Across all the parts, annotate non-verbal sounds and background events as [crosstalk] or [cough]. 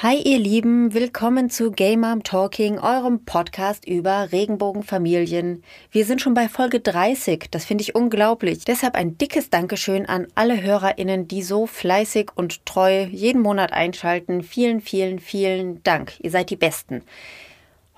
Hi ihr Lieben, willkommen zu Gay Mom Talking, eurem Podcast über Regenbogenfamilien. Wir sind schon bei Folge 30, das finde ich unglaublich. Deshalb ein dickes Dankeschön an alle Hörerinnen, die so fleißig und treu jeden Monat einschalten. Vielen, vielen, vielen Dank. Ihr seid die Besten.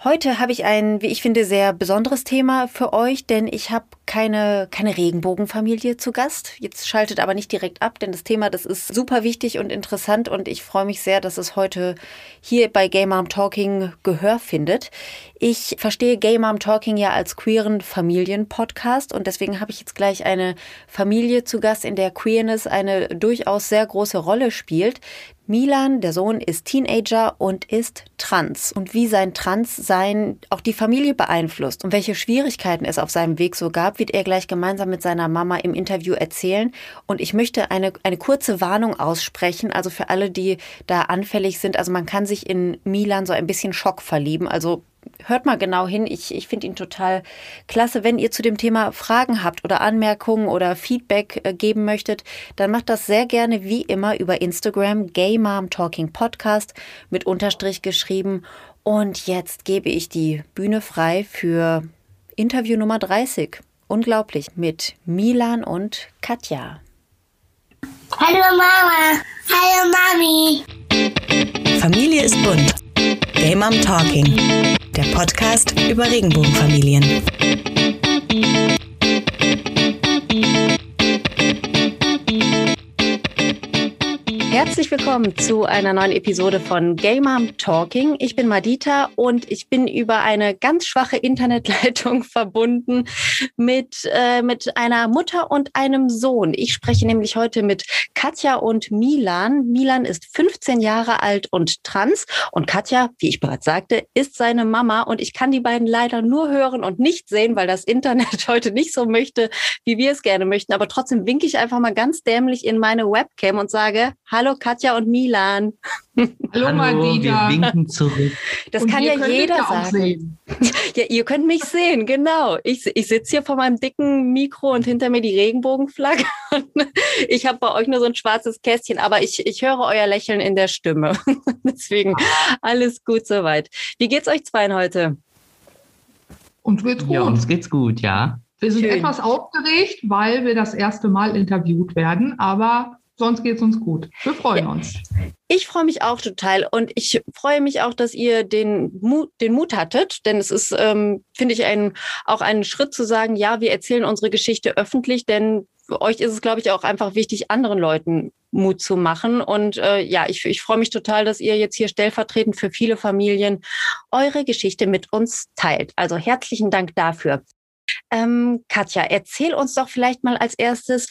Heute habe ich ein, wie ich finde, sehr besonderes Thema für euch, denn ich habe keine, keine Regenbogenfamilie zu Gast. Jetzt schaltet aber nicht direkt ab, denn das Thema, das ist super wichtig und interessant und ich freue mich sehr, dass es heute hier bei Gay Mom Talking Gehör findet. Ich verstehe Gay Mom Talking ja als queeren Familien-Podcast und deswegen habe ich jetzt gleich eine Familie zu Gast, in der Queerness eine durchaus sehr große Rolle spielt. Milan, der Sohn, ist Teenager und ist trans. Und wie sein Transsein auch die Familie beeinflusst und welche Schwierigkeiten es auf seinem Weg so gab, wird er gleich gemeinsam mit seiner Mama im Interview erzählen. Und ich möchte eine, eine kurze Warnung aussprechen, also für alle, die da anfällig sind. Also man kann sich in Milan so ein bisschen Schock verlieben. Also hört mal genau hin. Ich, ich finde ihn total klasse. Wenn ihr zu dem Thema Fragen habt oder Anmerkungen oder Feedback äh, geben möchtet, dann macht das sehr gerne wie immer über Instagram Gay Mom Talking Podcast mit Unterstrich geschrieben. Und jetzt gebe ich die Bühne frei für Interview Nummer 30. Unglaublich mit Milan und Katja. Hallo Mama. Hallo Mami. Familie ist bunt. Gay Mom Talking, der Podcast über Regenbogenfamilien. Herzlich willkommen zu einer neuen Episode von Gay Mom Talking. Ich bin Madita und ich bin über eine ganz schwache Internetleitung [laughs] verbunden mit, äh, mit einer Mutter und einem Sohn. Ich spreche nämlich heute mit Katja und Milan. Milan ist 15 Jahre alt und trans und Katja, wie ich bereits sagte, ist seine Mama und ich kann die beiden leider nur hören und nicht sehen, weil das Internet [laughs] heute nicht so möchte, wie wir es gerne möchten. Aber trotzdem winke ich einfach mal ganz dämlich in meine Webcam und sage, hallo Hallo Katja und Milan. [laughs] Hallo, Hallo. Wir winken zurück. Das und kann ja jeder sagen. [laughs] Ja, ihr könnt mich sehen, genau. Ich, ich sitze hier vor meinem dicken Mikro und hinter mir die Regenbogenflagge. [laughs] Ich habe bei euch nur so ein schwarzes Kästchen, aber ich, ich höre euer Lächeln in der Stimme. Deswegen alles gut soweit. Wie geht's euch zweien heute? Uns geht's gut. Ja, uns geht's gut, ja. Wir sind Schön. etwas aufgeregt, weil wir das erste Mal interviewt werden, aber sonst geht es uns gut. Wir freuen ja. uns. Ich freue mich auch total und ich freue mich auch, dass ihr den Mut, den Mut hattet, denn es ist, ähm, finde ich, ein, auch ein Schritt zu sagen, ja, wir erzählen unsere Geschichte öffentlich, denn für euch ist es, glaube ich, auch einfach wichtig, anderen Leuten Mut zu machen. Und äh, ja, ich, ich freue mich total, dass ihr jetzt hier stellvertretend für viele Familien eure Geschichte mit uns teilt. Also herzlichen Dank dafür. Ähm, Katja, erzähl uns doch vielleicht mal als erstes,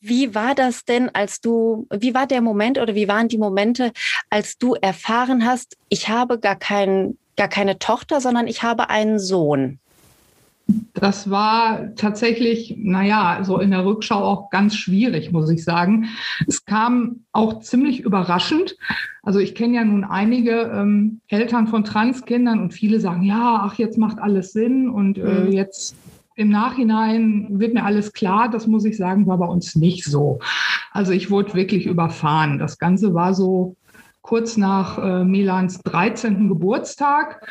wie war das denn, als du, wie war der Moment oder wie waren die Momente, als du erfahren hast, ich habe gar, kein, gar keine Tochter, sondern ich habe einen Sohn? Das war tatsächlich, naja, so in der Rückschau auch ganz schwierig, muss ich sagen. Es kam auch ziemlich überraschend. Also ich kenne ja nun einige ähm, Eltern von Transkindern und viele sagen, ja, ach, jetzt macht alles Sinn und äh, mhm. jetzt im Nachhinein wird mir alles klar, das muss ich sagen, war bei uns nicht so. Also ich wurde wirklich überfahren. Das Ganze war so kurz nach äh, Milans 13. Geburtstag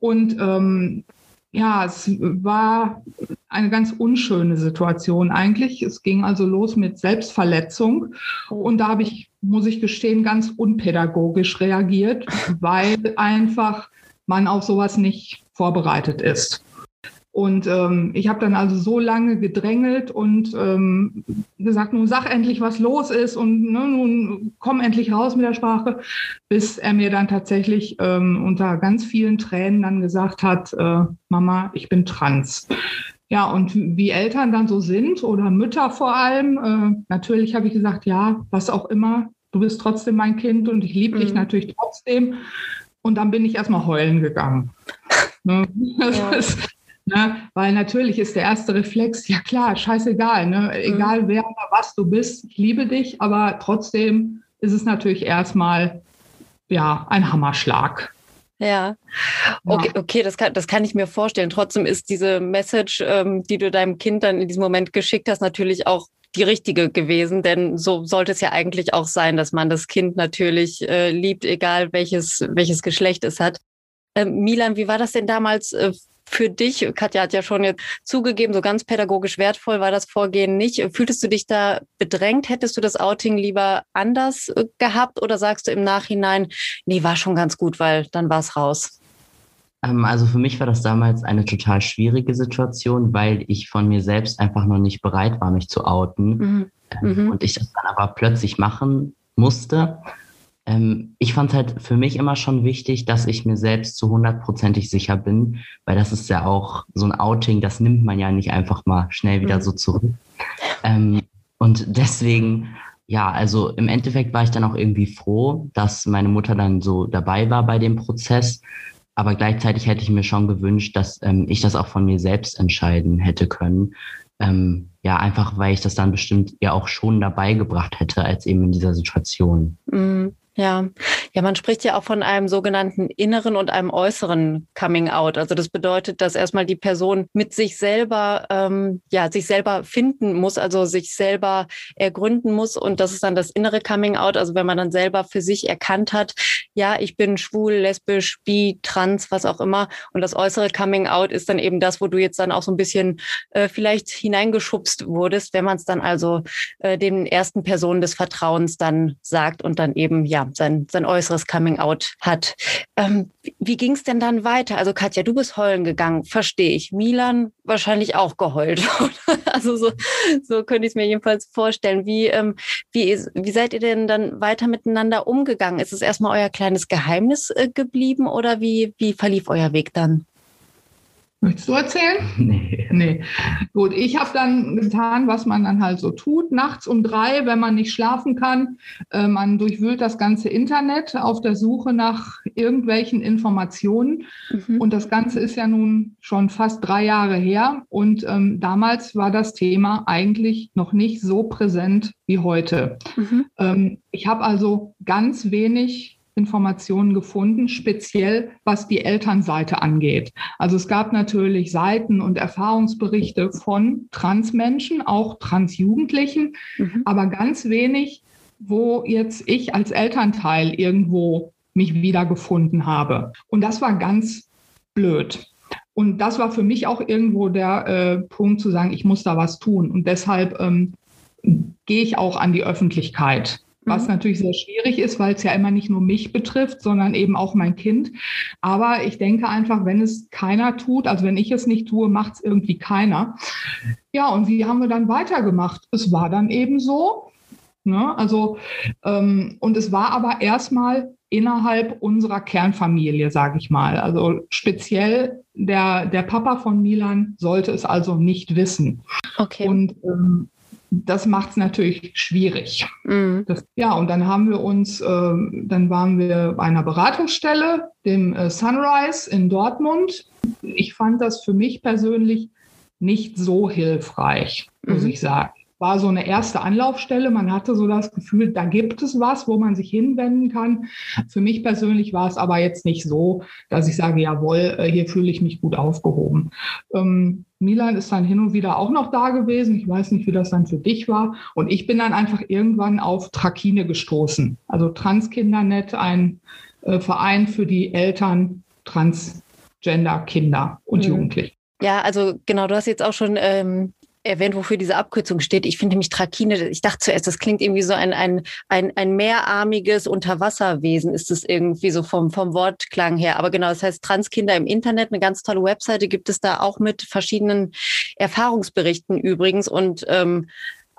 und ähm, ja, es war eine ganz unschöne Situation eigentlich. Es ging also los mit Selbstverletzung und da habe ich, muss ich gestehen, ganz unpädagogisch reagiert, weil einfach man auf sowas nicht vorbereitet ist. Und ähm, ich habe dann also so lange gedrängelt und ähm, gesagt, nun sag endlich, was los ist und ne, nun komm endlich raus mit der Sprache, bis er mir dann tatsächlich ähm, unter ganz vielen Tränen dann gesagt hat, äh, Mama, ich bin trans. Ja, und wie Eltern dann so sind oder Mütter vor allem, äh, natürlich habe ich gesagt, ja, was auch immer, du bist trotzdem mein Kind und ich liebe mhm. dich natürlich trotzdem. Und dann bin ich erstmal heulen gegangen. [laughs] Ne? [laughs] Ja. Ne? Weil natürlich ist der erste Reflex, ja klar, scheißegal, ne? Mhm. egal wer oder was du bist, ich liebe dich, aber trotzdem ist es natürlich erstmal ja, ein Hammerschlag. Ja, okay, okay das, kann, das kann ich mir vorstellen. Trotzdem ist diese Message, ähm, die du deinem Kind dann in diesem Moment geschickt hast, natürlich auch die richtige gewesen, denn so sollte es ja eigentlich auch sein, dass man das Kind natürlich äh, liebt, egal welches, welches Geschlecht es hat. Ähm, Milan, wie war das denn damals äh, für dich? Katja hat ja schon jetzt zugegeben, so ganz pädagogisch wertvoll war das Vorgehen nicht. Fühltest du dich da bedrängt? Hättest du das Outing lieber anders äh, gehabt oder sagst du im Nachhinein, nee, war schon ganz gut, weil dann war es raus? Ähm, also für mich war das damals eine total schwierige Situation, weil ich von mir selbst einfach noch nicht bereit war, mich zu outen. Mhm. Ähm, mhm. Und ich das dann aber plötzlich machen musste. Ähm, ich fand halt für mich immer schon wichtig, dass ich mir selbst zu hundertprozentig sicher bin, weil das ist ja auch so ein Outing, das nimmt man ja nicht einfach mal schnell wieder mhm. so zurück. Ähm, und deswegen, ja, also im Endeffekt war ich dann auch irgendwie froh, dass meine Mutter dann so dabei war bei dem Prozess. Aber gleichzeitig hätte ich mir schon gewünscht, dass ähm, ich das auch von mir selbst entscheiden hätte können. Ähm, ja, einfach weil ich das dann bestimmt ja auch schon dabei gebracht hätte, als eben in dieser Situation. Mhm. Ja, ja, man spricht ja auch von einem sogenannten inneren und einem äußeren Coming Out. Also das bedeutet, dass erstmal die Person mit sich selber, ähm, ja, sich selber finden muss, also sich selber ergründen muss. Und das ist dann das innere Coming Out. Also wenn man dann selber für sich erkannt hat, ja, ich bin schwul, lesbisch, bi, trans, was auch immer. Und das äußere Coming Out ist dann eben das, wo du jetzt dann auch so ein bisschen äh, vielleicht hineingeschubst wurdest, wenn man es dann also äh, den ersten Personen des Vertrauens dann sagt und dann eben ja sein, sein äußeres Coming Out hat. Ähm, wie ging es denn dann weiter? Also Katja, du bist heulen gegangen, verstehe ich. Milan wahrscheinlich auch geheult. [laughs] also so, so könnte ich es mir jedenfalls vorstellen. Wie, ähm, wie, wie seid ihr denn dann weiter miteinander umgegangen? Ist es erstmal euer kleines Geheimnis äh, geblieben oder wie, wie verlief euer Weg dann? Möchtest du erzählen? [laughs] Nee. Nee. Gut, ich habe dann getan, was man dann halt so tut. Nachts um drei, wenn man nicht schlafen kann, äh, man durchwühlt das ganze Internet auf der Suche nach irgendwelchen Informationen. Mhm. Und das Ganze ist ja nun schon fast drei Jahre her. Und ähm, damals war das Thema eigentlich noch nicht so präsent wie heute. Mhm. Ähm, ich habe also ganz wenig Informationen gefunden, speziell was die Elternseite angeht. Also es gab natürlich Seiten und Erfahrungsberichte von Transmenschen, auch Transjugendlichen, mhm. aber ganz wenig, wo jetzt ich als Elternteil irgendwo mich wiedergefunden habe. Und das war ganz blöd. Und das war für mich auch irgendwo der äh, Punkt zu sagen, ich muss da was tun. Und deshalb ähm, gehe ich auch an die Öffentlichkeit was mhm. natürlich sehr schwierig ist, weil es ja immer nicht nur mich betrifft, sondern eben auch mein Kind. Aber ich denke einfach, wenn es keiner tut, also wenn ich es nicht tue, macht es irgendwie keiner. Ja, und wie haben wir dann weitergemacht? Es war dann eben so. Ne? Also, ähm, und es war aber erstmal innerhalb unserer Kernfamilie, sage ich mal. Also speziell der, der Papa von Milan sollte es also nicht wissen. Okay. Und ähm, das macht es natürlich schwierig. Mhm. Das, ja, und dann haben wir uns, äh, dann waren wir bei einer Beratungsstelle, dem äh, Sunrise in Dortmund. Ich fand das für mich persönlich nicht so hilfreich, muss mhm. ich sagen war so eine erste Anlaufstelle. Man hatte so das Gefühl, da gibt es was, wo man sich hinwenden kann. Für mich persönlich war es aber jetzt nicht so, dass ich sage, jawohl, äh, hier fühle ich mich gut aufgehoben. Ähm, Milan ist dann hin und wieder auch noch da gewesen. Ich weiß nicht, wie das dann für dich war. Und ich bin dann einfach irgendwann auf Trakine gestoßen. Also Transkindernet, ein äh, Verein für die Eltern Transgender-Kinder und mhm. Jugendliche. Ja, also genau, du hast jetzt auch schon ähm, erwähnt, wofür diese Abkürzung steht. Ich finde nämlich Trakine, ich dachte zuerst, das klingt irgendwie so ein, ein, ein, ein mehrarmiges Unterwasserwesen, ist es irgendwie so vom, vom Wortklang her. Aber genau, das heißt Transkinder im Internet, eine ganz tolle Webseite gibt es da auch mit verschiedenen Erfahrungsberichten übrigens und ähm,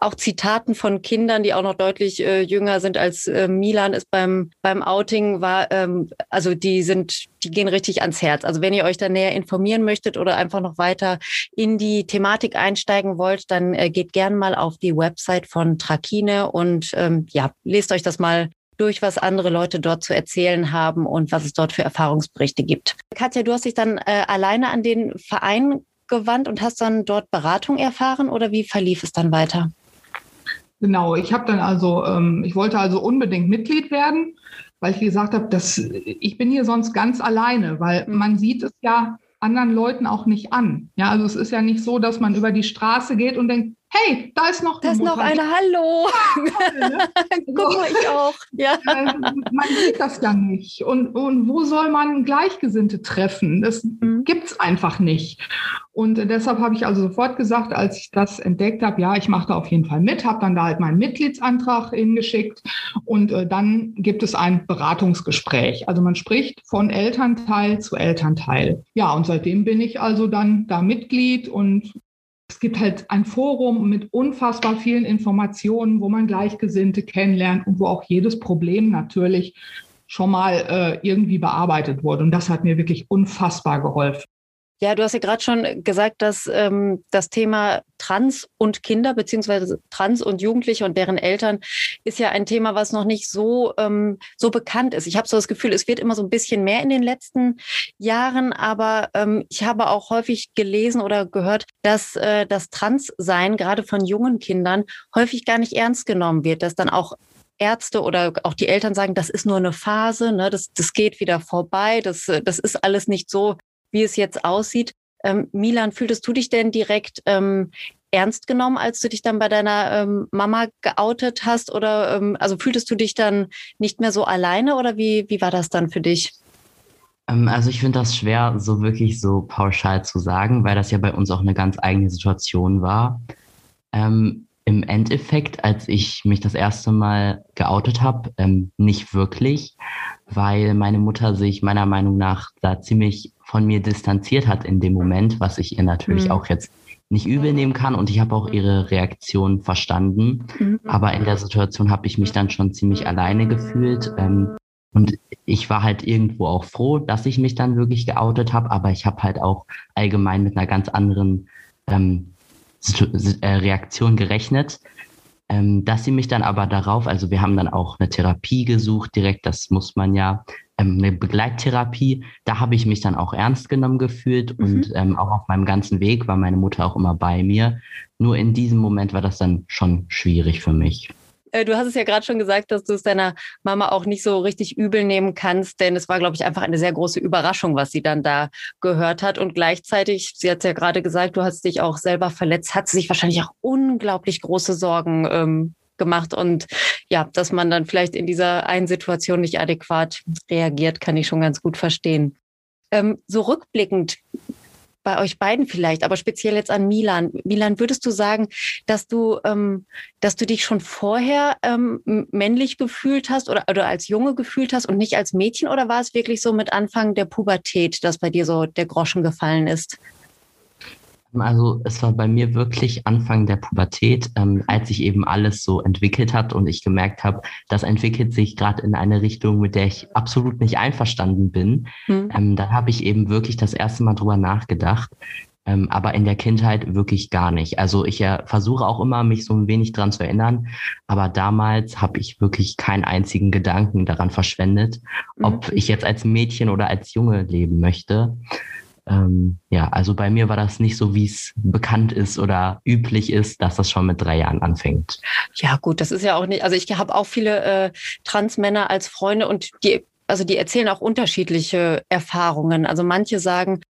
auch Zitaten von Kindern, die auch noch deutlich äh, jünger sind als äh, Milan ist beim beim Outing war. Ähm, also die sind, die gehen richtig ans Herz. Also wenn ihr euch da näher informieren möchtet oder einfach noch weiter in die Thematik einsteigen wollt, dann äh, geht gern mal auf die Website von Trakine und ähm, ja, lest euch das mal durch, was andere Leute dort zu erzählen haben und was es dort für Erfahrungsberichte gibt. Katja, du hast dich dann äh, alleine an den Verein gewandt und hast dann dort Beratung erfahren oder wie verlief es dann weiter? Genau, ich habe dann also, ähm, ich wollte also unbedingt Mitglied werden, weil ich gesagt habe, dass ich bin hier sonst ganz alleine, weil mhm. man sieht es ja anderen Leuten auch nicht an. Ja, also es ist ja nicht so, dass man über die Straße geht und denkt, hey, da ist noch da ist noch eine, hallo. Ja, ne? [laughs] Guck mal, ich auch. Ja. [laughs] Äh, man sieht das ja nicht. Und, und wo soll man Gleichgesinnte treffen? Das mhm. gibt es einfach nicht. Und deshalb habe ich also sofort gesagt, als ich das entdeckt habe, ja, ich mache da auf jeden Fall mit, habe dann da halt meinen Mitgliedsantrag hingeschickt und äh, dann gibt es ein Beratungsgespräch. Also man spricht von Elternteil zu Elternteil. Ja, und seitdem bin ich also dann da Mitglied und gibt halt ein Forum mit unfassbar vielen Informationen, wo man Gleichgesinnte kennenlernt und wo auch jedes Problem natürlich schon mal äh, irgendwie bearbeitet wurde. Und das hat mir wirklich unfassbar geholfen. Ja, du hast ja gerade schon gesagt, dass ähm, das Thema Trans und Kinder beziehungsweise Trans und Jugendliche und deren Eltern ist ja ein Thema, was noch nicht so so bekannt ist. Ich habe so das Gefühl, es wird immer so ein bisschen mehr in den letzten Jahren, aber ähm, ich habe auch häufig gelesen oder gehört, dass äh, das Transsein gerade von jungen Kindern häufig gar nicht ernst genommen wird, dass dann auch Ärzte oder auch die Eltern sagen, das ist nur eine Phase, ne, das, das geht wieder vorbei, das, das ist alles nicht so, wie es jetzt aussieht. Ähm, Milan, fühltest du dich denn direkt ähm, ernst genommen, als du dich dann bei deiner ähm, Mama geoutet hast? Oder ähm, also fühltest du dich dann nicht mehr so alleine oder wie, wie war das dann für dich? Ähm, also ich finde das schwer, so wirklich so pauschal zu sagen, weil das ja bei uns auch eine ganz eigene Situation war. Ähm, Im Endeffekt, als ich mich das erste Mal geoutet habe, nicht wirklich, weil meine Mutter sich meiner Meinung nach da ziemlich von mir distanziert hat in dem Moment, was ich ihr natürlich mhm. auch jetzt nicht übel nehmen kann und ich habe auch ihre Reaktion verstanden. Mhm. Aber in der Situation habe ich mich dann schon ziemlich alleine gefühlt. Ähm, und ich war halt irgendwo auch froh, dass ich mich dann wirklich geoutet habe, aber ich habe halt auch allgemein mit einer ganz anderen ähm, äh, Reaktion gerechnet. Ähm, dass sie mich dann aber darauf, also wir haben dann auch eine Therapie gesucht, direkt, das muss man ja, ähm, eine Begleittherapie, da habe ich mich dann auch ernst genommen gefühlt mhm. und ähm, auch auf meinem ganzen Weg war meine Mutter auch immer bei mir. Nur in diesem Moment war das dann schon schwierig für mich. Äh, du hast es ja gerade schon gesagt, dass du es deiner Mama auch nicht so richtig übel nehmen kannst, denn es war, glaube ich, einfach eine sehr große Überraschung, was sie dann da gehört hat. Und gleichzeitig, sie hat es ja gerade gesagt, du hast dich auch selber verletzt, hat sie sich wahrscheinlich auch unglaublich große Sorgen ähm, gemacht. Und ja, dass man dann vielleicht in dieser einen Situation nicht adäquat reagiert, kann ich schon ganz gut verstehen. Ähm, so rückblickend, bei euch beiden vielleicht, aber speziell jetzt an Milan. Milan, würdest du sagen, dass du, ähm, dass du dich schon vorher ähm, männlich gefühlt hast oder, oder als Junge gefühlt hast und nicht als Mädchen? Oder war es wirklich so mit Anfang der Pubertät, dass bei dir so der Groschen gefallen ist? Also es war bei mir wirklich Anfang der Pubertät, ähm, als sich eben alles so entwickelt hat und ich gemerkt habe, das entwickelt sich gerade in eine Richtung, mit der ich absolut nicht einverstanden bin. Mhm. Ähm, dann habe ich eben wirklich das erste Mal drüber nachgedacht. Ähm, aber in der Kindheit wirklich gar nicht. Also ich äh, versuche auch immer, mich so ein wenig dran zu erinnern, aber damals habe ich wirklich keinen einzigen Gedanken daran verschwendet, ob mhm. ich jetzt als Mädchen oder als Junge leben möchte. Ähm, ja, also bei mir war das nicht so, wie es bekannt ist oder üblich ist, dass das schon mit drei Jahren anfängt. Ja, gut, das ist ja auch nicht, also ich habe auch viele äh, Transmänner als Freunde und die also die erzählen auch unterschiedliche Erfahrungen. Also manche sagen,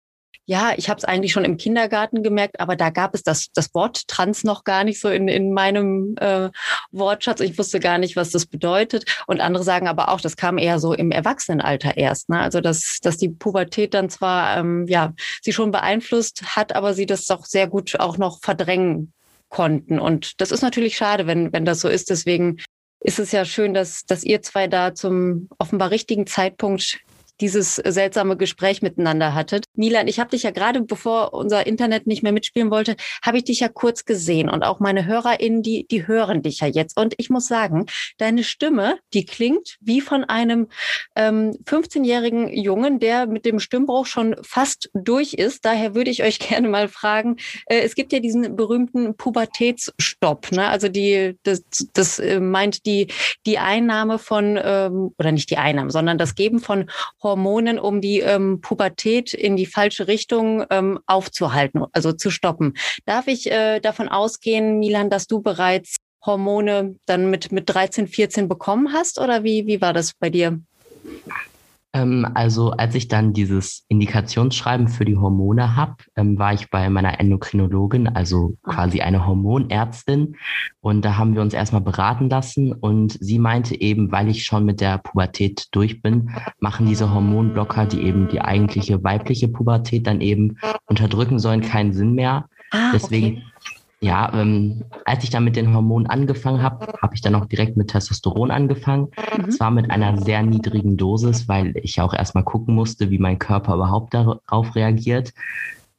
ja, ich habe es eigentlich schon im Kindergarten gemerkt, aber da gab es das, das Wort Trans noch gar nicht so in, in meinem äh, Wortschatz. Ich wusste gar nicht, was das bedeutet. Und andere sagen aber auch, das kam eher so im Erwachsenenalter erst. Ne? Also dass, dass die Pubertät dann zwar ähm, ja sie schon beeinflusst hat, aber sie das doch sehr gut auch noch verdrängen konnten. Und das ist natürlich schade, wenn, wenn das so ist. Deswegen ist es ja schön, dass, dass ihr zwei da zum offenbar richtigen Zeitpunkt dieses seltsame Gespräch miteinander hattet. Milan, ich habe dich ja gerade, bevor unser Internet nicht mehr mitspielen wollte, habe ich dich ja kurz gesehen und auch meine HörerInnen, die, die hören dich ja jetzt. Und ich muss sagen, deine Stimme, die klingt wie von einem ähm, 15-jährigen Jungen, der mit dem Stimmbruch schon fast durch ist. Daher würde ich euch [laughs] gerne mal fragen, äh, es gibt ja diesen berühmten Pubertätsstopp. Ne? Also die, das, das äh, meint die, die Einnahme von, ähm, oder nicht die Einnahme, sondern das Geben von Hormonen, um die ähm, Pubertät in die falsche Richtung ähm, aufzuhalten, also zu stoppen. Darf ich äh, davon ausgehen, Milan, dass du bereits Hormone dann mit, mit 13, 14 bekommen hast oder wie, wie war das bei dir? Ähm, also als ich dann dieses Indikationsschreiben für die Hormone habe, ähm, war ich bei meiner Endokrinologin, also ah. quasi eine Hormonärztin. Und da haben wir uns erstmal beraten lassen. Und sie meinte eben, weil ich schon mit der Pubertät durch bin, machen diese Hormonblocker, die eben die eigentliche weibliche Pubertät dann eben unterdrücken sollen, keinen Sinn mehr. Ah, Deswegen okay ja, ähm, als ich dann mit den Hormonen angefangen habe, habe ich dann auch direkt mit Testosteron angefangen. Mhm. Zwar mit einer sehr niedrigen Dosis, weil ich auch erstmal gucken musste, wie mein Körper überhaupt darauf reagiert.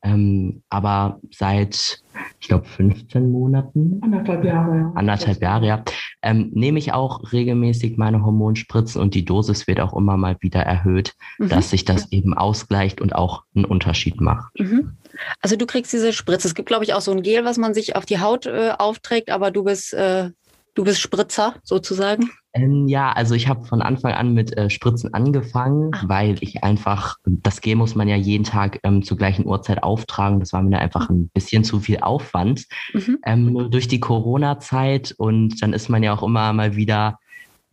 Ähm, aber seit, ich glaube, 15 Monaten. Anderthalb Jahre, ja. Anderthalb Jahre, ja. Ähm, nehme ich auch regelmäßig meine Hormonspritzen und die Dosis wird auch immer mal wieder erhöht, mhm. dass sich das eben ausgleicht und auch einen Unterschied macht. Mhm. Also du kriegst diese Spritze. Es gibt, glaube ich, auch so ein Gel, was man sich auf die Haut äh, aufträgt, aber du bist, äh, du bist Spritzer sozusagen. Ähm, ja, also ich habe von Anfang an mit äh, Spritzen angefangen, ah. weil ich einfach, das Gel muss man ja jeden Tag ähm, zur gleichen Uhrzeit auftragen. Das war mir einfach ein bisschen zu viel Aufwand. Mhm. Ähm, durch die Corona-Zeit und dann ist man ja auch immer mal wieder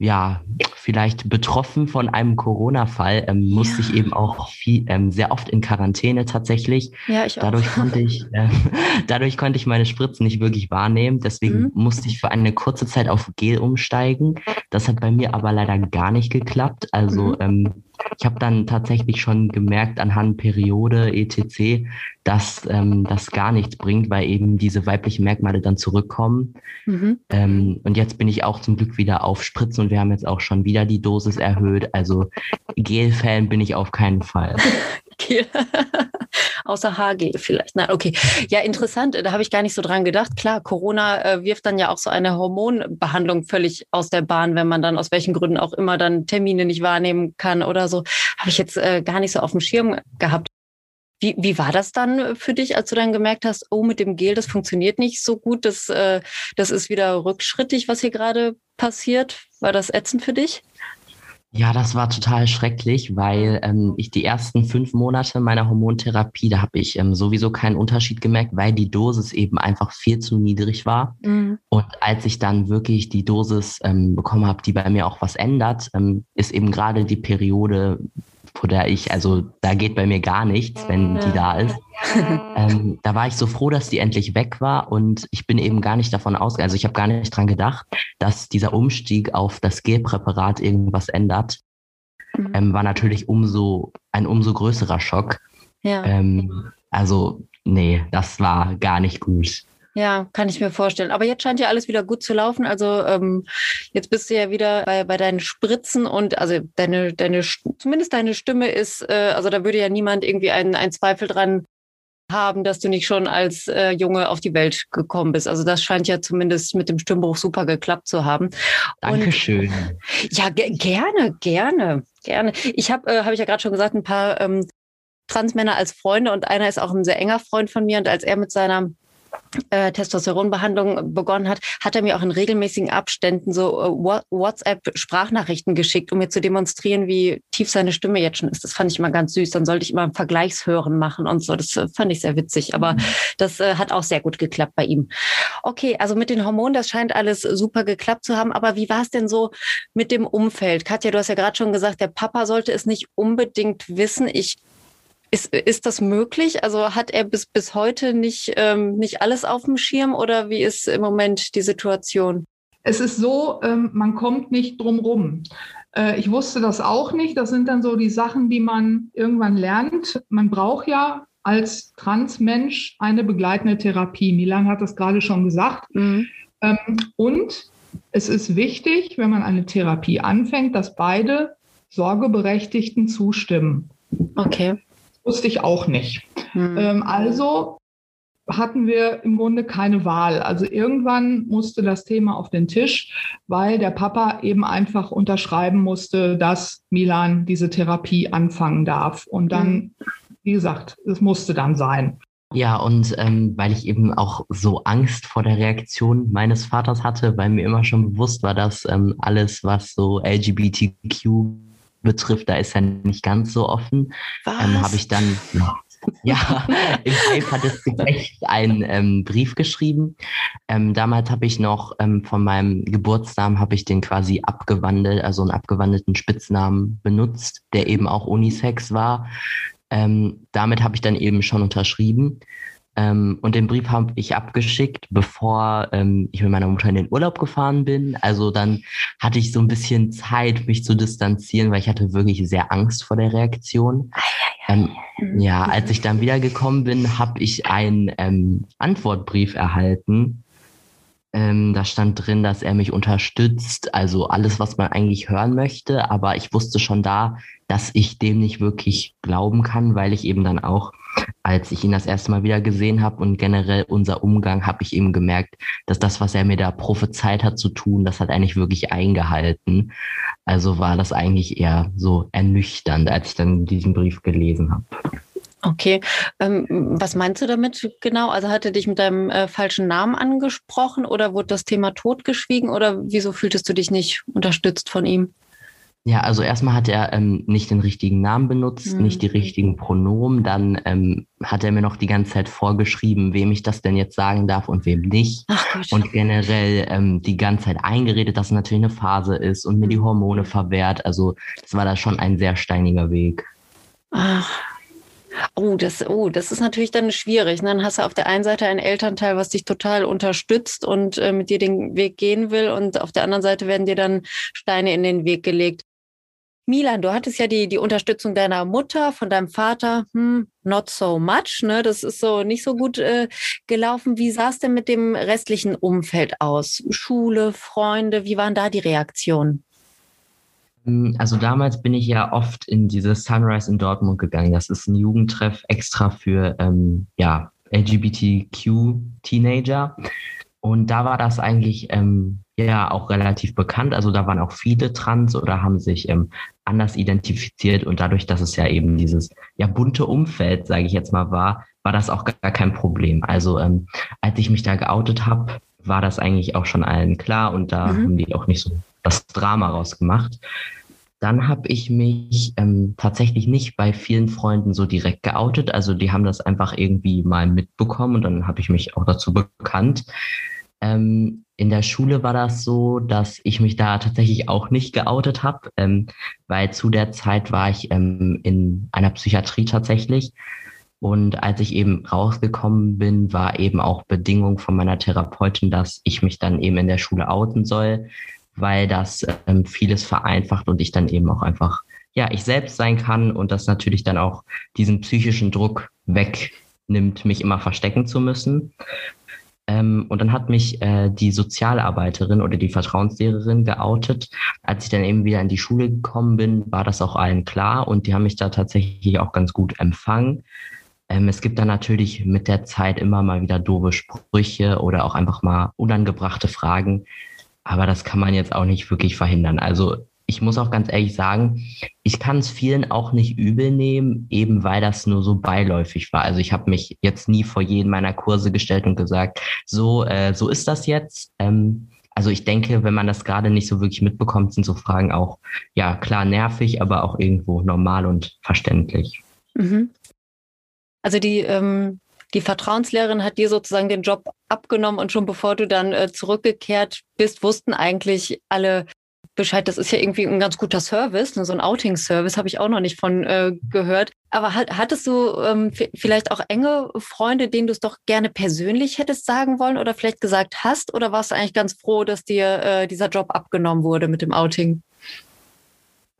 ja, vielleicht betroffen von einem Corona-Fall, ähm, ja. musste ich eben auch viel, ähm, sehr oft in Quarantäne tatsächlich. Ja, ich auch. Dadurch konnte ich, [laughs] äh, dadurch konnte ich meine Spritzen nicht wirklich wahrnehmen. Deswegen mhm. musste ich für eine kurze Zeit auf Gel umsteigen. Das hat bei mir aber leider gar nicht geklappt. Also mhm. ähm, ich habe dann tatsächlich schon gemerkt anhand Periode etc., dass ähm, das gar nichts bringt, weil eben diese weiblichen Merkmale dann zurückkommen. Mhm. Ähm, und jetzt bin ich auch zum Glück wieder auf Spritzen und wir haben jetzt auch schon wieder die Dosis erhöht. Also Gel-Fan bin ich auf keinen Fall. [laughs] Gel. [laughs] Außer Haargel vielleicht. Na, okay. Ja, interessant. Da habe ich gar nicht so dran gedacht. Klar, Corona äh, wirft dann ja auch so eine Hormonbehandlung völlig aus der Bahn, wenn man dann aus welchen Gründen auch immer dann Termine nicht wahrnehmen kann oder so. Habe ich jetzt äh, gar nicht so auf dem Schirm gehabt. Wie, wie war das dann für dich, als du dann gemerkt hast, oh, mit dem Gel, das funktioniert nicht so gut, das, äh, das ist wieder rückschrittig, was hier gerade passiert? War das ätzend für dich? Ja, das war total schrecklich, weil ähm, ich die ersten fünf Monate meiner Hormontherapie, da habe ich ähm, sowieso keinen Unterschied gemerkt, weil die Dosis eben einfach viel zu niedrig war. Mhm. Und als ich dann wirklich die Dosis ähm, bekommen habe, die bei mir auch was ändert, ähm, ist eben gerade die Periode vor der ich, also da geht bei mir gar nichts, wenn die da ist. ähm, da war ich so froh, dass die endlich weg war und ich bin eben gar nicht davon ausgegangen, also ich habe gar nicht dran gedacht, dass dieser Umstieg auf das Gelpräparat irgendwas ändert. Mhm. Ähm, war natürlich umso ein umso größerer Schock. Ja. Ähm, also nee, das war gar nicht gut. Ja, kann ich mir vorstellen. Aber jetzt scheint ja alles wieder gut zu laufen. Also ähm, jetzt bist du ja wieder bei, bei deinen Spritzen und also deine, deine, zumindest deine Stimme ist, äh, also da würde ja niemand irgendwie einen, einen Zweifel dran haben, dass du nicht schon als äh, Junge auf die Welt gekommen bist. Also das scheint ja zumindest mit dem Stimmbruch super geklappt zu haben. Dankeschön. Und, ja, ge gerne, gerne, gerne. Ich habe, äh, habe ich ja gerade schon gesagt, ein paar ähm, Transmänner als Freunde und einer ist auch ein sehr enger Freund von mir. Und als er mit seiner äh, Testosteronbehandlung begonnen hat, hat er mir auch in regelmäßigen Abständen so äh, WhatsApp-Sprachnachrichten geschickt, um mir zu demonstrieren, wie tief seine Stimme jetzt schon ist. Das fand ich immer ganz süß. Dann sollte ich immer ein Vergleichshören machen und so. Das äh, fand ich sehr witzig. Aber mhm. das äh, hat auch sehr gut geklappt bei ihm. Okay, also mit den Hormonen, das scheint alles super geklappt zu haben. Aber wie war es denn so mit dem Umfeld? Katja, du hast ja gerade schon gesagt, der Papa sollte es nicht unbedingt wissen. Ich ist, ist das möglich? Also hat er bis, bis heute nicht, ähm, nicht alles auf dem Schirm oder wie ist im Moment die Situation? Es ist so, ähm, man kommt nicht drum rum. Äh, ich wusste das auch nicht. Das sind dann so die Sachen, die man irgendwann lernt. Man braucht ja als Transmensch eine begleitende Therapie. Milan hat das gerade schon gesagt. Mhm. Ähm, und es ist wichtig, wenn man eine Therapie anfängt, dass beide Sorgeberechtigten zustimmen. Okay. Wusste ich auch nicht. Hm. Ähm, also hatten wir im Grunde keine Wahl. Also irgendwann musste das Thema auf den Tisch, weil der Papa eben einfach unterschreiben musste, dass Milan diese Therapie anfangen darf. Und dann, hm. wie gesagt, es musste dann sein. Ja, und ähm, weil ich eben auch so Angst vor der Reaktion meines Vaters hatte, weil mir immer schon bewusst war, dass ähm, alles, was so LGBTQ betrifft, da ist er nicht ganz so offen. Ähm, habe ich dann, [laughs] ja, im Eifer des Gefechts einen ähm, Brief geschrieben. Ähm, damals habe ich noch ähm, von meinem Geburtsnamen habe ich den quasi abgewandelt, also einen abgewandelten Spitznamen benutzt, der eben auch Unisex war. Ähm, damit habe ich dann eben schon unterschrieben. Ähm, und den Brief habe ich abgeschickt, bevor ähm, ich mit meiner Mutter in den Urlaub gefahren bin. Also dann hatte ich so ein bisschen Zeit, mich zu distanzieren, weil ich hatte wirklich sehr Angst vor der Reaktion. Ähm, ja, als ich dann wiedergekommen bin, habe ich einen ähm, Antwortbrief erhalten. Ähm, da stand drin, dass er mich unterstützt, also alles, was man eigentlich hören möchte. Aber ich wusste schon da, dass ich dem nicht wirklich glauben kann, weil ich eben dann auch als ich ihn das erste Mal wieder gesehen habe und generell unser Umgang, habe ich eben gemerkt, dass das, was er mir da prophezeit hat zu tun, das hat er nicht wirklich eingehalten. Also war das eigentlich eher so ernüchternd, als ich dann diesen Brief gelesen habe. Okay, ähm, was meinst du damit genau? Also hat er dich mit deinem äh, falschen Namen angesprochen oder wurde das Thema totgeschwiegen oder wieso fühltest du dich nicht unterstützt von ihm? Ja, also erstmal hat er ähm, nicht den richtigen Namen benutzt, mhm. nicht die richtigen Pronomen. Dann ähm, hat er mir noch die ganze Zeit vorgeschrieben, wem ich das denn jetzt sagen darf und wem nicht. und generell ähm, die ganze Zeit eingeredet, dass es natürlich eine Phase ist und mir die mhm. Hormone verwehrt. Also das war da schon ein sehr steiniger Weg. Ach. Oh, das, oh, das ist natürlich dann schwierig. Ne? Dann hast du auf der einen Seite ein Elternteil, was dich total unterstützt und äh, mit dir den Weg gehen will, und auf der anderen Seite werden dir dann Steine in den Weg gelegt. Milan, du hattest ja die, die Unterstützung deiner Mutter, von deinem Vater, hm, not so much, ne? Das ist so nicht so gut äh, gelaufen. Wie sah es denn mit dem restlichen Umfeld aus? Schule, Freunde, wie waren da die Reaktionen? Hm, also damals bin ich ja oft in dieses Sunrise in Dortmund gegangen. Das ist ein Jugendtreff extra für ähm, ja, LGBTQ-Teenager. Und da war das eigentlich ähm, ja auch relativ bekannt. Also da waren auch viele trans oder haben sich ähm, anders identifiziert und dadurch, dass es ja eben dieses ja bunte Umfeld, sage ich jetzt mal, war, war das auch gar kein Problem. Also ähm, als ich mich da geoutet habe, war das eigentlich auch schon allen klar und da mhm. haben die auch nicht so das Drama rausgemacht. Dann habe ich mich ähm, tatsächlich nicht bei vielen Freunden so direkt geoutet. Also die haben das einfach irgendwie mal mitbekommen und dann habe ich mich auch dazu bekannt. Ähm, in der Schule war das so, dass ich mich da tatsächlich auch nicht geoutet habe, ähm, weil zu der Zeit war ich ähm, in einer Psychiatrie tatsächlich. Und als ich eben rausgekommen bin, war eben auch Bedingung von meiner Therapeutin, dass ich mich dann eben in der Schule outen soll, weil das ähm, vieles vereinfacht und ich dann eben auch einfach, ja, ich selbst sein kann und das natürlich dann auch diesen psychischen Druck wegnimmt, mich immer verstecken zu müssen. Ähm, und dann hat mich äh, die Sozialarbeiterin oder die Vertrauenslehrerin geoutet. Als ich dann eben wieder in die Schule gekommen bin, war das auch allen klar und die haben mich da tatsächlich auch ganz gut empfangen. Ähm, es gibt dann natürlich mit der Zeit immer mal wieder doofe Sprüche oder auch einfach mal unangebrachte Fragen. Aber das kann man jetzt auch nicht wirklich verhindern. Also ich muss auch ganz ehrlich sagen, ich kann es vielen auch nicht übel nehmen, eben weil das nur so beiläufig war. Also ich habe mich jetzt nie vor jeden meiner Kurse gestellt und gesagt, so, äh, so ist das jetzt. Ähm, also ich denke, wenn man das gerade nicht so wirklich mitbekommt, sind so Fragen auch, ja, klar nervig, aber auch irgendwo normal und verständlich. Mhm. Also die, ähm, die Vertrauenslehrerin hat dir sozusagen den Job abgenommen und schon bevor du dann äh, zurückgekehrt bist, wussten eigentlich alle Bescheid. Das ist ja irgendwie ein ganz guter Service, ne? so ein Outing-Service habe ich auch noch nicht von äh, gehört. Aber hat, hattest du ähm, vielleicht auch enge Freunde, denen du es doch gerne persönlich hättest sagen wollen oder vielleicht gesagt hast? Oder warst du eigentlich ganz froh, dass dir äh, dieser Job abgenommen wurde mit dem Outing?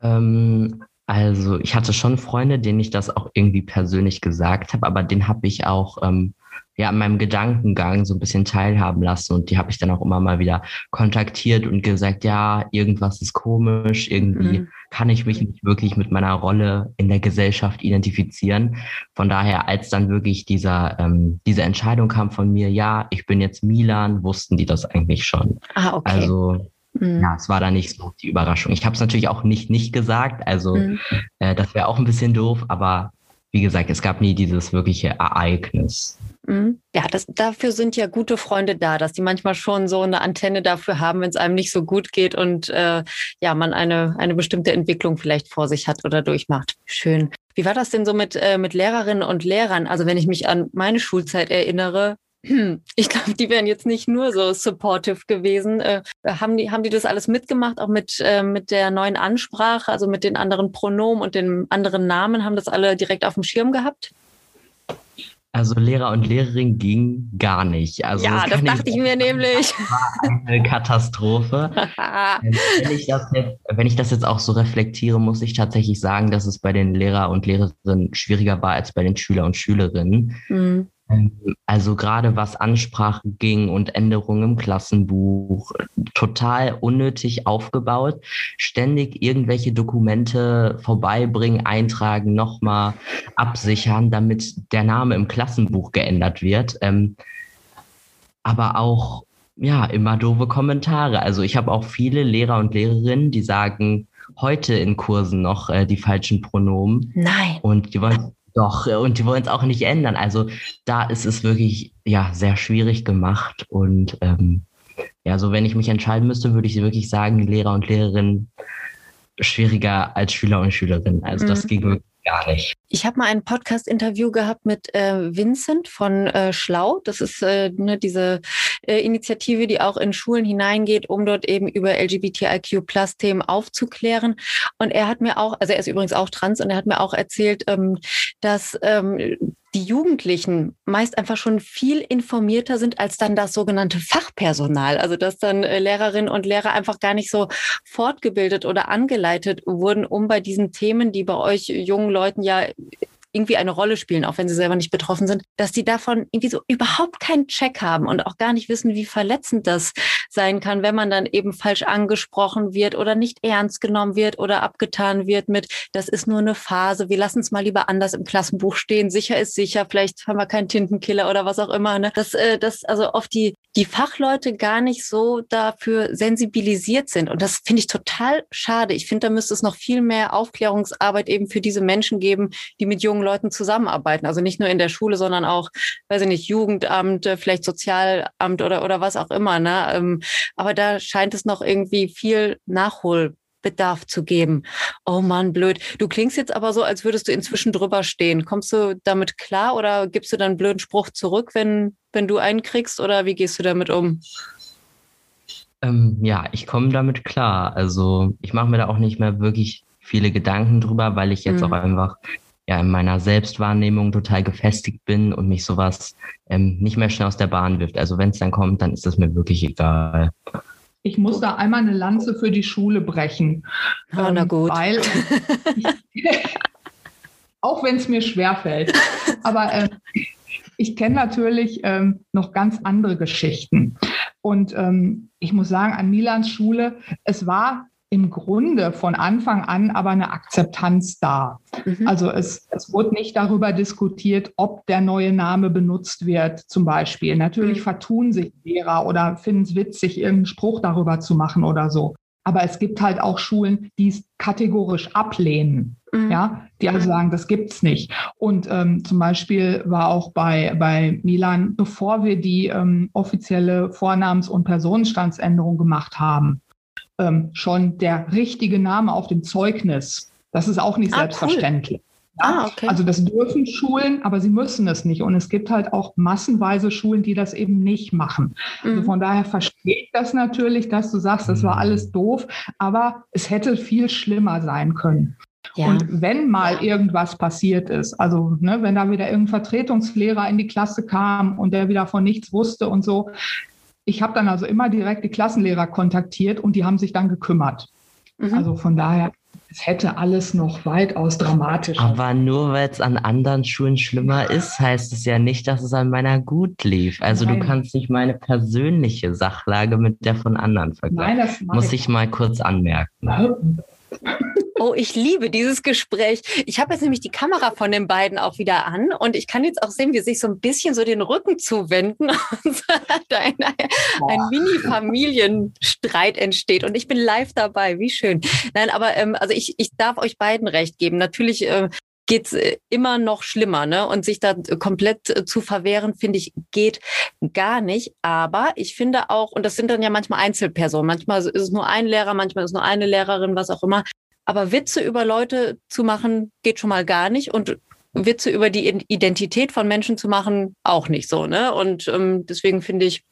Ähm, also ich hatte schon Freunde, denen ich das auch irgendwie persönlich gesagt habe, aber den habe ich auch ähm, ja an meinem Gedankengang so ein bisschen teilhaben lassen und die habe ich dann auch immer mal wieder kontaktiert und gesagt, ja, irgendwas ist komisch, irgendwie mhm. kann ich mich nicht wirklich mit meiner Rolle in der Gesellschaft identifizieren. Von daher, als dann wirklich dieser ähm, diese Entscheidung kam von mir, ja, ich bin jetzt Milan, wussten die das eigentlich schon. Ah, okay. Also mhm. ja, es war da nicht so die Überraschung. Ich habe es natürlich auch nicht nicht gesagt, also mhm. äh, das wäre auch ein bisschen doof, aber wie gesagt, es gab nie dieses wirkliche Ereignis. Mhm. Ja, das, dafür sind ja gute Freunde da, dass die manchmal schon so eine Antenne dafür haben, wenn es einem nicht so gut geht und äh, ja, man eine, eine bestimmte Entwicklung vielleicht vor sich hat oder durchmacht. Schön. Wie war das denn so mit, äh, mit Lehrerinnen und Lehrern? Also wenn ich mich an meine Schulzeit erinnere, [clears throat] ich glaube, die wären jetzt nicht nur so supportive gewesen. Äh, haben, die, haben die das alles mitgemacht, auch mit, äh, mit der neuen Ansprache, also mit den anderen Pronomen und den anderen Namen? Haben das alle direkt auf dem Schirm gehabt? Also Lehrer und Lehrerin ging gar nicht. Also ja, das, das dachte ich, ich mir nämlich. Das war eine Katastrophe. [laughs] wenn, ich das jetzt, wenn ich das jetzt auch so reflektiere, muss ich tatsächlich sagen, dass es bei den Lehrer und Lehrerinnen schwieriger war als bei den Schüler und Schülerinnen. Mhm. Also gerade was Ansprache ging und Änderungen im Klassenbuch, total unnötig aufgebaut. Ständig irgendwelche Dokumente vorbeibringen, eintragen, nochmal absichern, damit der Name im Klassenbuch geändert wird. Ähm, aber auch ja, immer doofe Kommentare. Also ich habe auch viele Lehrer und Lehrerinnen, die sagen heute in Kursen noch äh, die falschen Pronomen. Nein. Und die wollen doch, und die wollen es auch nicht ändern. Also da ist es wirklich ja sehr schwierig gemacht. Und ähm, ja, so wenn ich mich entscheiden müsste, würde ich wirklich sagen, Lehrer und Lehrerin schwieriger als Schüler und Schülerinnen. Also mhm. das ging wirklich gar nicht. Ich habe mal ein Podcast-Interview gehabt mit äh, Vincent von äh, Schlau. Das ist äh, ne, diese äh, Initiative, die auch in Schulen hineingeht, um dort eben über LGBTIQ-Plus-Themen aufzuklären. Und er hat mir auch, also er ist übrigens auch trans und er hat mir auch erzählt, ähm, dass ähm, die Jugendlichen meist einfach schon viel informierter sind als dann das sogenannte Fachpersonal. Also dass dann äh, Lehrerinnen und Lehrer einfach gar nicht so fortgebildet oder angeleitet wurden, um bei diesen Themen, die bei euch jungen Leuten ja irgendwie eine Rolle spielen, auch wenn sie selber nicht betroffen sind, dass die davon irgendwie so überhaupt keinen Check haben und auch gar nicht wissen, wie verletzend das sein kann, wenn man dann eben falsch angesprochen wird oder nicht ernst genommen wird oder abgetan wird mit, das ist nur eine Phase, wir lassen es mal lieber anders im Klassenbuch stehen, sicher ist sicher, vielleicht haben wir keinen Tintenkiller oder was auch immer. Ne? Dass, äh, dass also oft die, die Fachleute gar nicht so dafür sensibilisiert sind. Und das finde ich total schade. Ich finde, da müsste es noch viel mehr Aufklärungsarbeit eben für diese Menschen geben, die mit jungen jungen Leuten zusammenarbeiten. Also nicht nur in der Schule, sondern auch, weiß ich nicht, Jugendamt, äh, vielleicht Sozialamt oder, oder was auch immer. Ne? Ähm, aber da scheint es noch irgendwie viel Nachholbedarf zu geben. Oh Mann, blöd. Du klingst jetzt aber so, als würdest du inzwischen drüber stehen. Kommst du damit klar oder gibst du dann einen blöden Spruch zurück, wenn, wenn du einen kriegst oder wie gehst du damit um? Ähm, ja, ich komme damit klar. Also ich mache mir da auch nicht mehr wirklich viele Gedanken drüber, weil ich jetzt mhm. auch einfach ja in meiner Selbstwahrnehmung total gefestigt bin und mich sowas ähm, nicht mehr schnell aus der Bahn wirft. Also wenn es dann kommt, dann ist es mir wirklich egal. Ich muss da einmal eine Lanze für die Schule brechen. Oh, na ähm, gut. Weil [laughs] auch wenn es mir schwerfällt. Aber äh, ich kenne natürlich ähm, noch ganz andere Geschichten. Und ähm, ich muss sagen, an Milans Schule, es war im Grunde von Anfang an aber eine Akzeptanz da. Mhm. Also es, es wurde nicht darüber diskutiert, ob der neue Name benutzt wird, zum Beispiel. Natürlich mhm. vertun sich Lehrer oder finden es witzig, irgendeinen Spruch darüber zu machen oder so. Aber es gibt halt auch Schulen, die es kategorisch ablehnen. Mhm. Ja, die also sagen, das gibt's nicht. Und ähm, zum Beispiel war auch bei, bei Milan, bevor wir die ähm, offizielle Vornamens- und Personenstandsänderung gemacht haben, ähm, schon der richtige Name auf dem Zeugnis. Das ist auch nicht ah, selbstverständlich. Cool. Ah, okay. Also das dürfen Schulen, aber sie müssen es nicht. Und es gibt halt auch massenweise Schulen, die das eben nicht machen. Also mhm. Also von daher verstehe ich das natürlich, dass du sagst, das war alles doof, aber es hätte viel schlimmer sein können. Ja. Und wenn mal irgendwas passiert ist, also ne, wenn da wieder irgendein Vertretungslehrer in die Klasse kam und der wieder von nichts wusste und so, ich habe dann also immer direkt die Klassenlehrer kontaktiert und die haben sich dann gekümmert. Mhm. Also von daher, es hätte alles noch weitaus dramatischer. Aber nur weil es an anderen Schulen schlimmer ist, heißt es ja nicht, dass es an meiner gut lief. Also Nein. du kannst nicht meine persönliche Sachlage mit der von anderen vergleichen. Nein, das Muss ich mal kurz anmerken. Oh, ich liebe dieses Gespräch. Ich habe jetzt nämlich die Kamera von den beiden auch wieder an und ich kann jetzt auch sehen, wie sich so ein bisschen so den Rücken zuwenden [laughs] und ein, ein Mini-Familienstreit entsteht. Und ich bin live dabei. Wie schön. Nein, aber ähm, also ich, ich darf euch beiden recht geben. Natürlich äh, geht's äh, immer noch schlimmer, ne? Und sich da komplett äh, zu verwehren, finde ich, geht gar nicht. Aber ich finde auch, und das sind dann ja manchmal Einzelpersonen, manchmal ist es nur ein Lehrer, manchmal ist es nur eine Lehrerin, was auch immer. Aber Witze über Leute zu machen, geht schon mal gar nicht. Und Witze über die Identität von Menschen zu machen, auch nicht so. Ne? Und ähm, deswegen finde ich,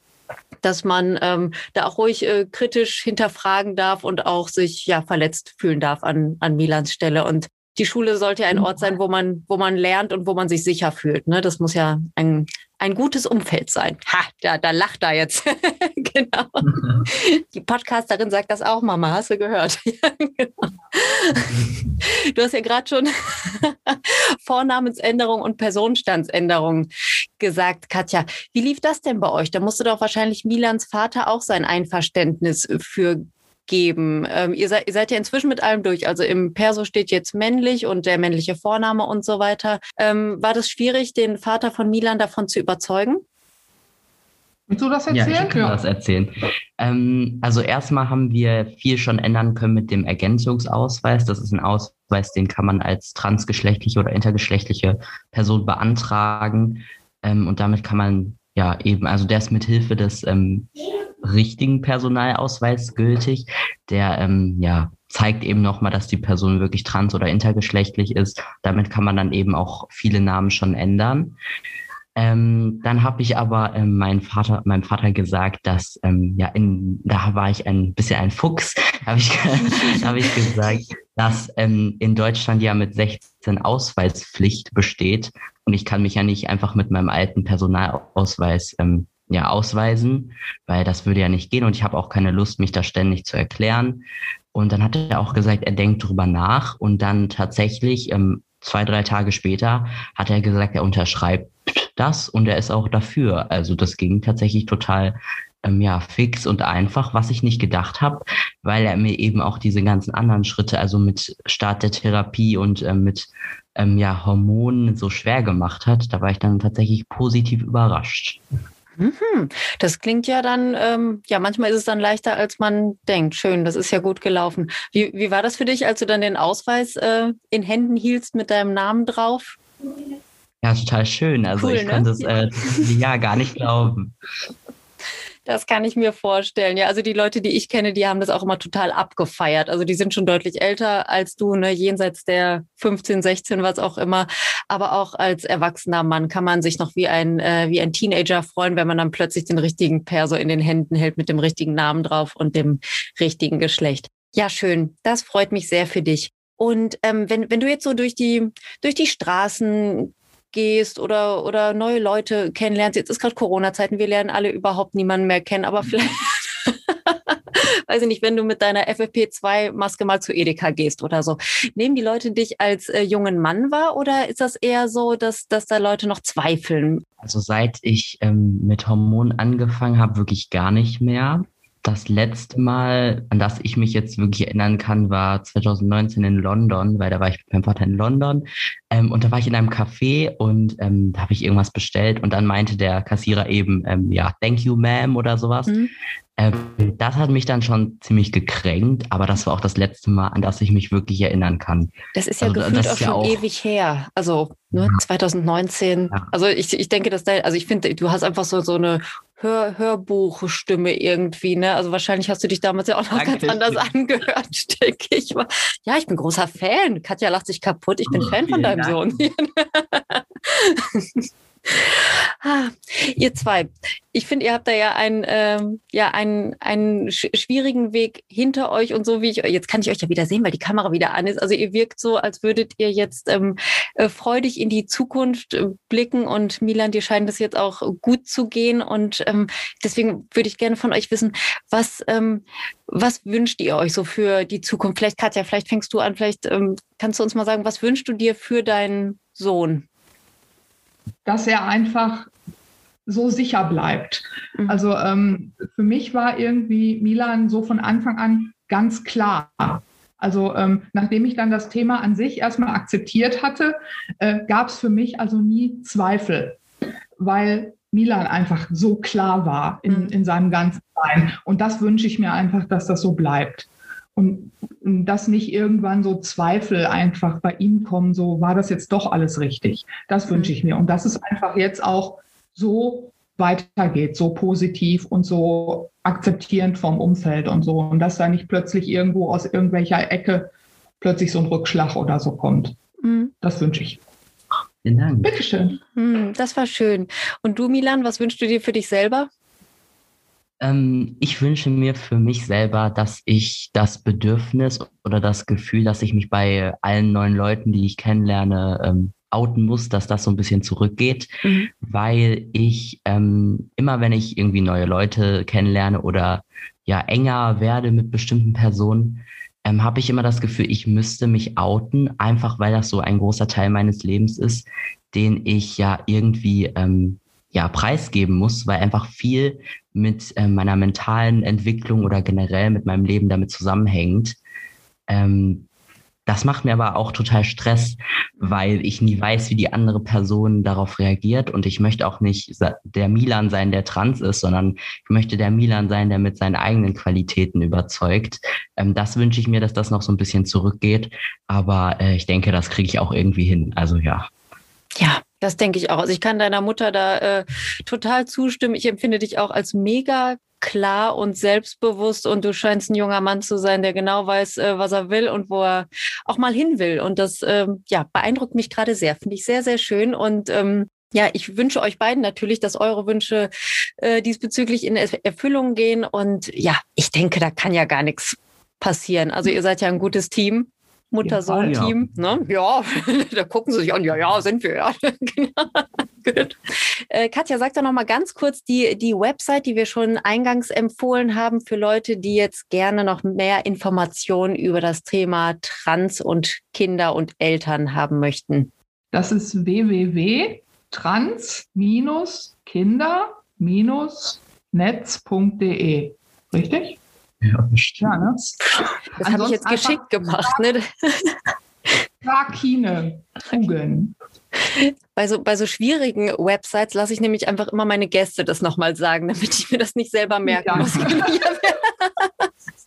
dass man ähm, da auch ruhig äh, kritisch hinterfragen darf und auch sich ja verletzt fühlen darf an, an Milans Stelle. Und die Schule sollte ja ein Ort sein, wo man, wo man lernt und wo man sich sicher fühlt. Ne? Das muss ja ein, ein gutes Umfeld sein. Ha, da, da lacht er jetzt. [laughs] genau. Die Podcasterin sagt das auch, Mama, hast du gehört? [laughs] ja, genau. Du hast ja gerade schon [laughs] Vornamensänderung und Personenstandsänderung gesagt, Katja. Wie lief das denn bei euch? Da musste doch wahrscheinlich Milans Vater auch sein Einverständnis für geben. Ähm, ihr, seid, ihr seid ja inzwischen mit allem durch. Also im Perso steht jetzt männlich und der männliche Vorname und so weiter. Ähm, war das schwierig, den Vater von Milan davon zu überzeugen? Willst du das erzählen? Ja, ich kann das erzählen. Ähm, also erstmal haben wir viel schon ändern können mit dem Ergänzungsausweis. Das ist ein Ausweis, den kann man als transgeschlechtliche oder intergeschlechtliche Person beantragen. Ähm, und damit kann man ja eben, also der ist mit Hilfe des ähm, richtigen Personalausweis gültig. Der ähm, ja, zeigt eben nochmal, dass die Person wirklich trans- oder intergeschlechtlich ist. Damit kann man dann eben auch viele Namen schon ändern. Ähm, dann habe ich aber ähm, meinem Vater, meinem Vater gesagt, dass ähm, ja in, da war ich ein bisschen ein Fuchs, [laughs] habe ich, [laughs] hab ich gesagt, dass ähm, in Deutschland ja mit 16 Ausweispflicht besteht und ich kann mich ja nicht einfach mit meinem alten Personalausweis ähm, ja, ausweisen, weil das würde ja nicht gehen und ich habe auch keine Lust, mich da ständig zu erklären. Und dann hat er auch gesagt, er denkt drüber nach und dann tatsächlich ähm, zwei, drei Tage später hat er gesagt, er unterschreibt das und er ist auch dafür. Also das ging tatsächlich total ähm, ja, fix und einfach, was ich nicht gedacht habe, weil er mir eben auch diese ganzen anderen Schritte, also mit Start der Therapie und ähm, mit ähm, ja, Hormonen so schwer gemacht hat. Da war ich dann tatsächlich positiv überrascht. Mhm. Das klingt ja dann, ähm, ja, manchmal ist es dann leichter, als man denkt. Schön, das ist ja gut gelaufen. Wie, wie war das für dich, als du dann den Ausweis äh, in Händen hieltst mit deinem Namen drauf? Ja, total schön. Also cool, ich ne? konnte es äh, ja gar nicht glauben. Das kann ich mir vorstellen. Ja, also die Leute, die ich kenne, die haben das auch immer total abgefeiert. Also die sind schon deutlich älter als du, ne, jenseits der 15, 16, was auch immer. Aber auch als erwachsener Mann kann man sich noch wie ein, äh, wie ein Teenager freuen, wenn man dann plötzlich den richtigen Perso in den Händen hält mit dem richtigen Namen drauf und dem richtigen Geschlecht. Ja, schön. Das freut mich sehr für dich. Und ähm, wenn, wenn du jetzt so durch die, durch die Straßen gehst oder, oder neue Leute kennenlernst. Jetzt ist gerade Corona-Zeiten, wir lernen alle überhaupt niemanden mehr kennen, aber mhm. vielleicht, [laughs] weiß ich nicht, wenn du mit deiner FFP2-Maske mal zu Edeka gehst oder so. Nehmen die Leute dich als äh, jungen Mann wahr oder ist das eher so, dass, dass da Leute noch zweifeln? Also seit ich ähm, mit Hormonen angefangen habe, wirklich gar nicht mehr. Das letzte Mal, an das ich mich jetzt wirklich erinnern kann, war 2019 in London, weil da war ich mit meinem Vater in London. Ähm, und da war ich in einem Café und ähm, da habe ich irgendwas bestellt und dann meinte der Kassierer eben, ähm, ja, thank you, ma'am oder sowas. Mhm. Ähm, das hat mich dann schon ziemlich gekränkt, aber das war auch das letzte Mal, an das ich mich wirklich erinnern kann. Das ist ja also, gefühlt auch schon ja auch ewig her. Also ne, 2019. Ja. Also ich, ich denke, dass da, also ich finde, du hast einfach so, so eine Hör, Hörbuchstimme irgendwie, ne? Also wahrscheinlich hast du dich damals ja auch noch Danke. ganz anders angehört, [laughs] denke ich. Ja, ich bin großer Fan. Katja lacht sich kaputt. Ich bin oh, Fan von deinem Dank. Sohn. [laughs] [laughs] Ah, ihr zwei, ich finde, ihr habt da ja einen, ähm, ja, einen, einen sch schwierigen Weg hinter euch und so wie ich, jetzt kann ich euch ja wieder sehen, weil die Kamera wieder an ist. Also ihr wirkt so, als würdet ihr jetzt ähm, äh, freudig in die Zukunft äh, blicken und Milan, dir scheint es jetzt auch gut zu gehen und ähm, deswegen würde ich gerne von euch wissen, was, ähm, was wünscht ihr euch so für die Zukunft? Vielleicht, Katja, vielleicht fängst du an, vielleicht ähm, kannst du uns mal sagen, was wünschst du dir für deinen Sohn? Dass er einfach so sicher bleibt. Mhm. Also ähm, für mich war irgendwie Milan so von Anfang an ganz klar. Also ähm, nachdem ich dann das Thema an sich erstmal akzeptiert hatte, äh, gab es für mich also nie Zweifel, weil Milan einfach so klar war in, mhm. in seinem ganzen Sein. Und das wünsche ich mir einfach, dass das so bleibt. Und dass nicht irgendwann so Zweifel einfach bei ihm kommen, so war das jetzt doch alles richtig. Das wünsche ich mir. Und dass es einfach jetzt auch so weitergeht, so positiv und so akzeptierend vom Umfeld und so. Und dass da nicht plötzlich irgendwo aus irgendwelcher Ecke plötzlich so ein Rückschlag oder so kommt. Mhm. Das wünsche ich. Vielen Dank. Bitteschön. Mhm, das war schön. Und du, Milan, was wünschst du dir für dich selber? Ähm, ich wünsche mir für mich selber, dass ich das Bedürfnis oder das Gefühl, dass ich mich bei allen neuen Leuten, die ich kennenlerne, ähm, outen muss, dass das so ein bisschen zurückgeht, mhm. weil ich ähm, immer, wenn ich irgendwie neue Leute kennenlerne oder ja enger werde mit bestimmten Personen, ähm, habe ich immer das Gefühl, ich müsste mich outen, einfach weil das so ein großer Teil meines Lebens ist, den ich ja irgendwie ähm, ja preisgeben muss, weil einfach viel mit äh, meiner mentalen Entwicklung oder generell mit meinem Leben damit zusammenhängt. Ähm, das macht mir aber auch total Stress, weil ich nie weiß, wie die andere Person darauf reagiert. Und ich möchte auch nicht der Milan sein, der trans ist, sondern ich möchte der Milan sein, der mit seinen eigenen Qualitäten überzeugt. Ähm, das wünsche ich mir, dass das noch so ein bisschen zurückgeht. Aber äh, ich denke, das kriege ich auch irgendwie hin. Also ja. Ja, das denke ich auch. Also ich kann deiner Mutter da äh, total zustimmen. Ich empfinde dich auch als mega klar und selbstbewusst und du scheinst ein junger Mann zu sein, der genau weiß, äh, was er will und wo er auch mal hin will. Und das ähm, ja, beeindruckt mich gerade sehr. Finde ich sehr, sehr schön. Und ähm, ja, ich wünsche euch beiden natürlich, dass eure Wünsche äh, diesbezüglich in Erfüllung gehen. Und ja, ich denke, da kann ja gar nichts passieren. Also ihr seid ja ein gutes Team. Mutter-Sohn-Team. Ja. Ne? ja, [laughs] da gucken sie sich an. Ja, ja, sind wir. Ja. [laughs] Gut. Äh, Katja, sag doch noch mal ganz kurz die, die Website, die wir schon eingangs empfohlen haben für Leute, die jetzt gerne noch mehr Informationen über das Thema Trans und Kinder und Eltern haben möchten. Das ist www.trans-kinder-netz.de. Richtig? Ja, ja ne? Das habe ich jetzt geschickt gemacht. Ne? Rakine googeln. Bei so, bei so schwierigen Websites lasse ich nämlich einfach immer meine Gäste das nochmal sagen, damit ich mir das nicht selber merken muss. [laughs]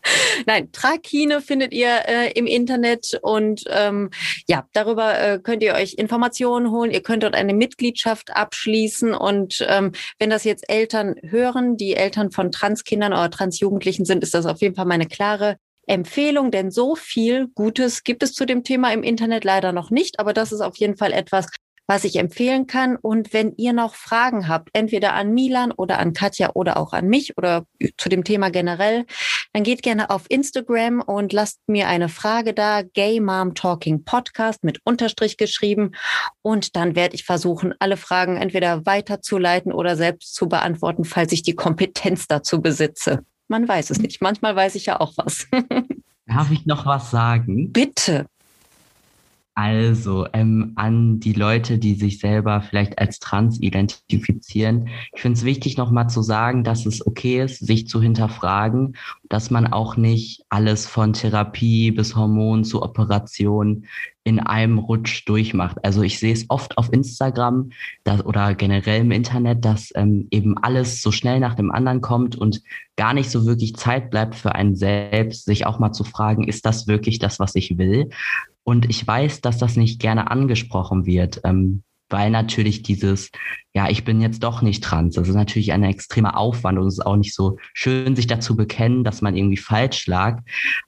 [laughs] Nein, Trakine findet ihr äh, im Internet und ähm, ja, darüber äh, könnt ihr euch Informationen holen. Ihr könnt dort eine Mitgliedschaft abschließen und ähm, wenn das jetzt Eltern hören, die Eltern von Transkindern oder Transjugendlichen sind, ist das auf jeden Fall meine klare Empfehlung, denn so viel Gutes gibt es zu dem Thema im Internet leider noch nicht, aber das ist auf jeden Fall etwas, was ich empfehlen kann. Und wenn ihr noch Fragen habt, entweder an Milan oder an Katja oder auch an mich oder zu dem Thema generell, dann geht gerne auf Instagram und lasst mir eine Frage da, Gay Mom Talking Podcast mit Unterstrich geschrieben. Und dann werde ich versuchen, alle Fragen entweder weiterzuleiten oder selbst zu beantworten, falls ich die Kompetenz dazu besitze. Man weiß es nicht. Manchmal weiß ich ja auch was. [laughs] Darf ich noch was sagen? Bitte. Also ähm, an die Leute, die sich selber vielleicht als trans identifizieren. Ich finde es wichtig, nochmal zu sagen, dass es okay ist, sich zu hinterfragen, dass man auch nicht alles von Therapie bis Hormon zu Operation in einem Rutsch durchmacht. Also ich sehe es oft auf Instagram dass, oder generell im Internet, dass ähm, eben alles so schnell nach dem anderen kommt und gar nicht so wirklich Zeit bleibt für einen selbst, sich auch mal zu fragen, ist das wirklich das, was ich will? Und ich weiß, dass das nicht gerne angesprochen wird, ähm, weil natürlich dieses, ja, ich bin jetzt doch nicht trans, das ist natürlich ein extremer Aufwand und es ist auch nicht so schön, sich dazu bekennen, dass man irgendwie falsch lag.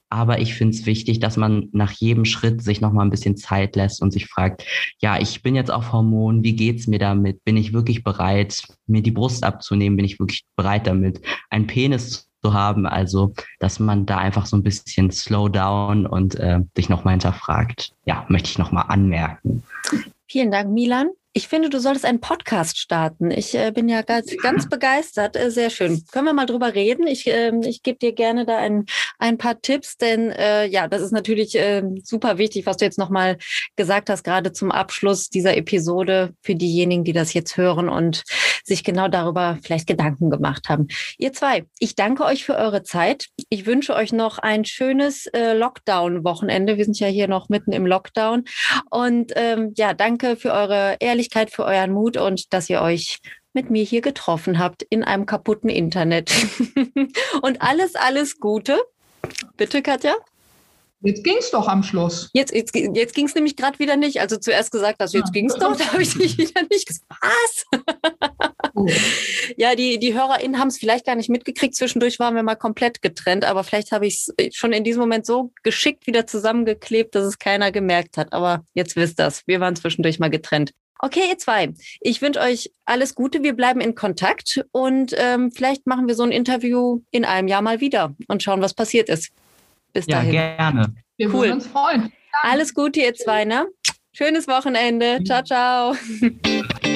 Aber ich finde es wichtig, dass man nach jedem Schritt sich nochmal ein bisschen Zeit lässt und sich fragt, ja, ich bin jetzt auf Hormonen, wie geht's mir damit? Bin ich wirklich bereit, mir die Brust abzunehmen? Bin ich wirklich bereit damit, einen Penis zu haben. Also, dass man da einfach so ein bisschen slow down und äh, sich nochmal hinterfragt. Ja, möchte ich nochmal anmerken. Vielen Dank, Milan. Ich finde, du solltest einen Podcast starten. Ich äh, bin ja ganz, ganz begeistert. Äh, sehr schön. Können wir mal drüber reden? Ich, äh, ich gebe dir gerne da ein, ein paar Tipps, denn äh, ja, das ist natürlich äh, super wichtig, was du jetzt nochmal gesagt hast, gerade zum Abschluss dieser Episode für diejenigen, die das jetzt hören und sich genau darüber vielleicht Gedanken gemacht haben. Ihr zwei, ich danke euch für eure Zeit. Ich wünsche euch noch ein schönes äh, Lockdown-Wochenende. Wir sind ja hier noch mitten im Lockdown. Und ähm, ja, danke für eure ehrliche Ehrlichkeit, für euren Mut und dass ihr euch mit mir hier getroffen habt in einem kaputten Internet. [laughs] und alles, alles Gute. Bitte, Katja. Jetzt ging es doch am Schluss. Jetzt, jetzt, jetzt ging es nämlich gerade wieder nicht. Also zuerst gesagt hast, jetzt ja. ging es doch, da habe ich dich wieder nicht gesagt. Was? Oh. Ja, die, die HörerInnen haben es vielleicht gar nicht mitgekriegt. Zwischendurch waren wir mal komplett getrennt, aber vielleicht habe ich es schon in diesem Moment so geschickt wieder zusammengeklebt, dass es keiner gemerkt hat. Aber jetzt wisst das. Wir waren zwischendurch mal getrennt. Okay, ihr zwei. Ich wünsche euch alles Gute. Wir bleiben in Kontakt und ähm, vielleicht machen wir so ein Interview in einem Jahr mal wieder und schauen, was passiert ist. Bis dahin. Ja, gerne. Wir cool. würden uns freuen. Alles Gute, ihr zwei, ne? Schönes Wochenende. Ciao, ciao. [laughs]